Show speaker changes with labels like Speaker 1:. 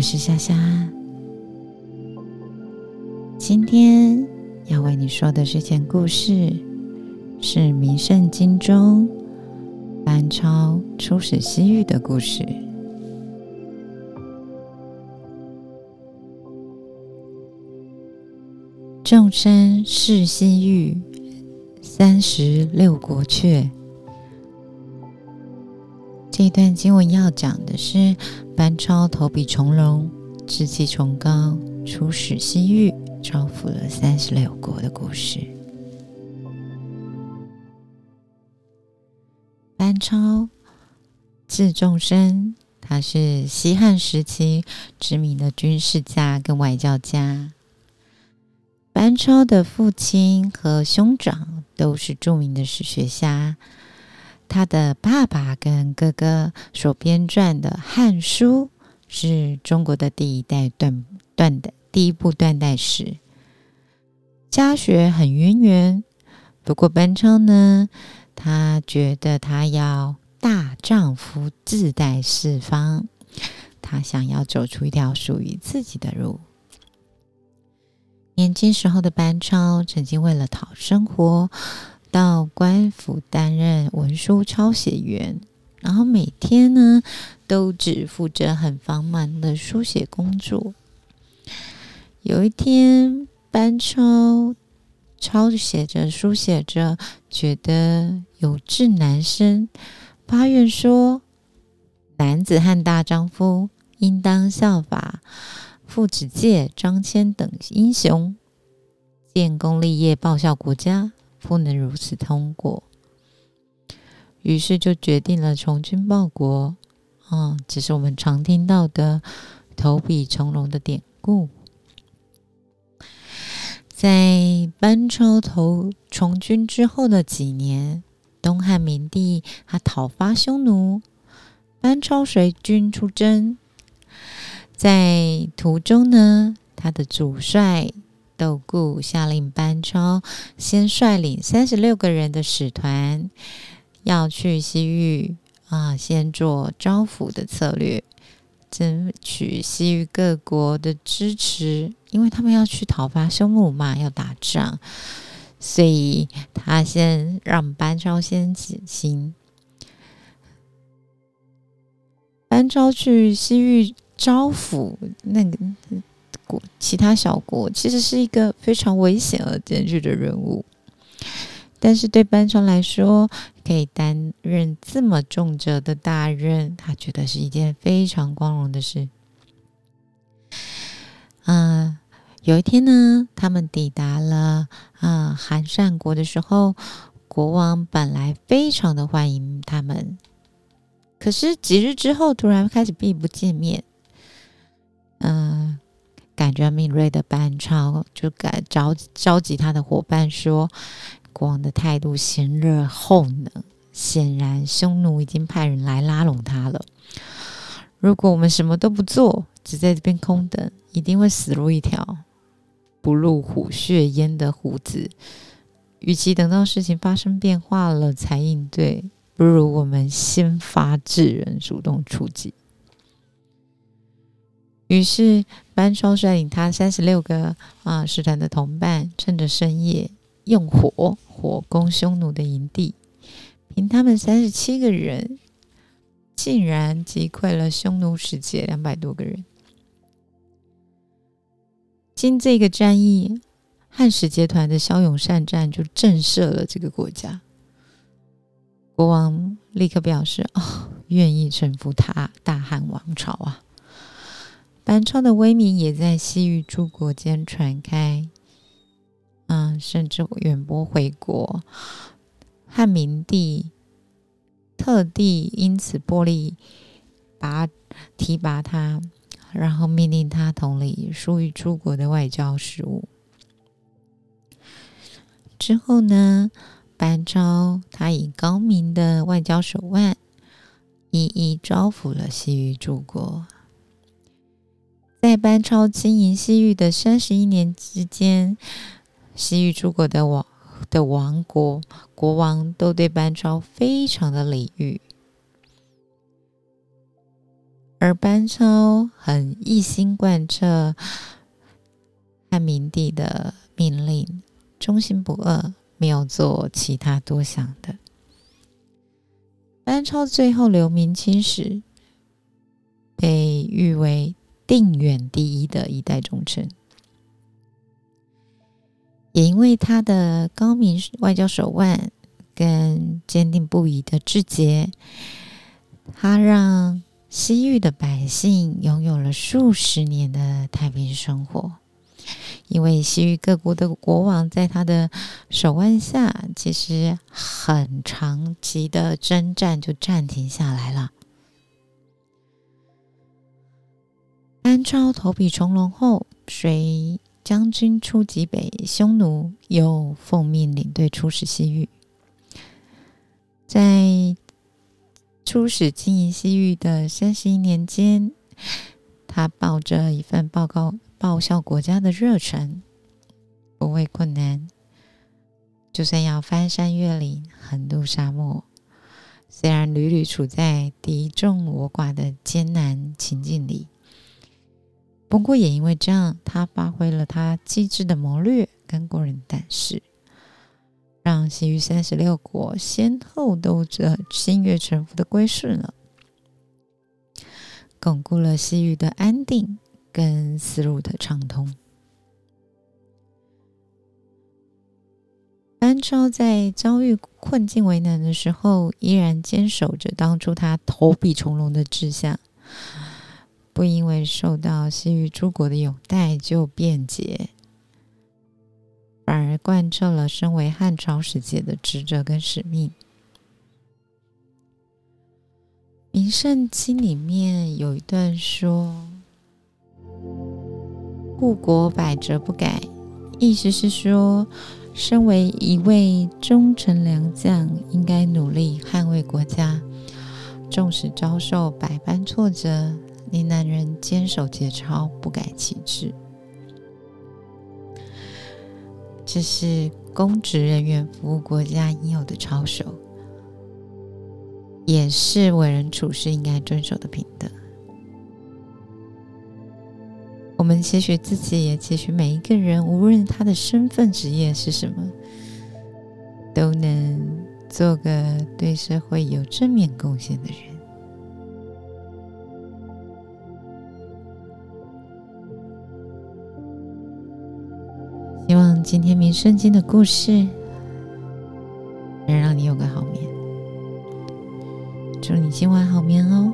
Speaker 1: 我是夏夏。今天要为你说的这件故事，是《名圣经》中班超出使西域的故事。众生视西域，三十六国阙。这段经文要讲的是班超投笔从戎，志气崇高，出使西域，招抚了三十六国的故事。班超字仲深，他是西汉时期知名的军事家跟外交家。班超的父亲和兄长都是著名的史学家。他的爸爸跟哥哥所编撰的《汉书》是中国的第一代断断的第一部断代史，家学很渊源。不过班超呢，他觉得他要大丈夫自带四方，他想要走出一条属于自己的路。年轻时候的班超曾经为了讨生活。到官府担任文书抄写员，然后每天呢都只负责很繁忙的书写工作。有一天，班超抄写着、书写着，觉得有志难伸，发愿说：“男子汉大丈夫，应当效法父子戒、张骞等英雄，建功立业，报效国家。”不能如此通过，于是就决定了从军报国。啊，这是我们常听到的投笔从戎的典故。在班超投从军之后的几年，东汉明帝他讨伐匈奴，班超随军出征，在途中呢，他的主帅。窦固下令班超先率领三十六个人的使团，要去西域啊，先做招抚的策略，争取西域各国的支持，因为他们要去讨伐匈奴嘛，要打仗，所以他先让班超先起行。班超去西域招抚那个。其他小国其实是一个非常危险而艰巨的任务，但是对班超来说，可以担任这么重责的大任，他觉得是一件非常光荣的事。啊，有一天呢，他们抵达了啊韩善国的时候，国王本来非常的欢迎他们，可是几日之后，突然开始并不见面。感觉敏锐的班超就感召召集他的伙伴说：“国王的态度先热后冷，显然匈奴已经派人来拉拢他了。如果我们什么都不做，只在这边空等，一定会死路一条，不入虎穴焉得虎子。与其等到事情发生变化了才应对，不如我们先发制人，主动出击。”于是，班超率领他三十六个啊使团的同伴，趁着深夜用火火攻匈奴的营地。凭他们三十七个人，竟然击溃了匈奴使节两百多个人。经这个战役，汉使节团的骁勇善战就震慑了这个国家。国王立刻表示：“哦，愿意臣服他大汉王朝啊！”班超的威名也在西域诸国间传开，嗯，甚至远播回国。汉明帝特地因此拨立拔提拔他，然后命令他统领疏于诸国的外交事务。之后呢，班超他以高明的外交手腕，一一招抚了西域诸国。在班超经营西域的三十一年之间，西域诸国的王的王国国王都对班超非常的礼遇，而班超很一心贯彻汉明帝的命令，忠心不二，没有做其他多想的。班超最后留名青史，被誉为定远第一的一代忠臣，也因为他的高明外交手腕跟坚定不移的志节，他让。西域的百姓拥有了数十年的太平生活，因为西域各国的国王在他的手腕下，其实很长期的征战就暂停下来了。班超投笔从戎后，随将军出击北，匈奴又奉命领队出使西域，在。出使经营西域的三十一年间，他抱着一份报告报效国家的热忱，不畏困难。就算要翻山越岭、横渡沙漠，虽然屡屡处在敌众我寡的艰难情境里，不过也因为这样，他发挥了他机智的谋略跟过人胆识。让西域三十六国先后都这心悦诚服的归顺了，巩固了西域的安定跟丝路的畅通。班超在遭遇困境为难的时候，依然坚守着当初他投笔从戎的志向，不因为受到西域诸国的拥戴就辩解。反而贯彻了身为汉朝使节的职责跟使命。《名圣经》里面有一段说：“护国百折不改”，意思是说，身为一位忠臣良将，应该努力捍卫国家，纵使遭受百般挫折，你男人坚守节操，不改其志。这是公职人员服务国家应有的操守，也是为人处事应该遵守的品德。我们期许自己，也期许每一个人，无论他的身份、职业是什么，都能做个对社会有正面贡献的人。今天民圣经的故事能让你有个好眠。祝你今晚好眠哦，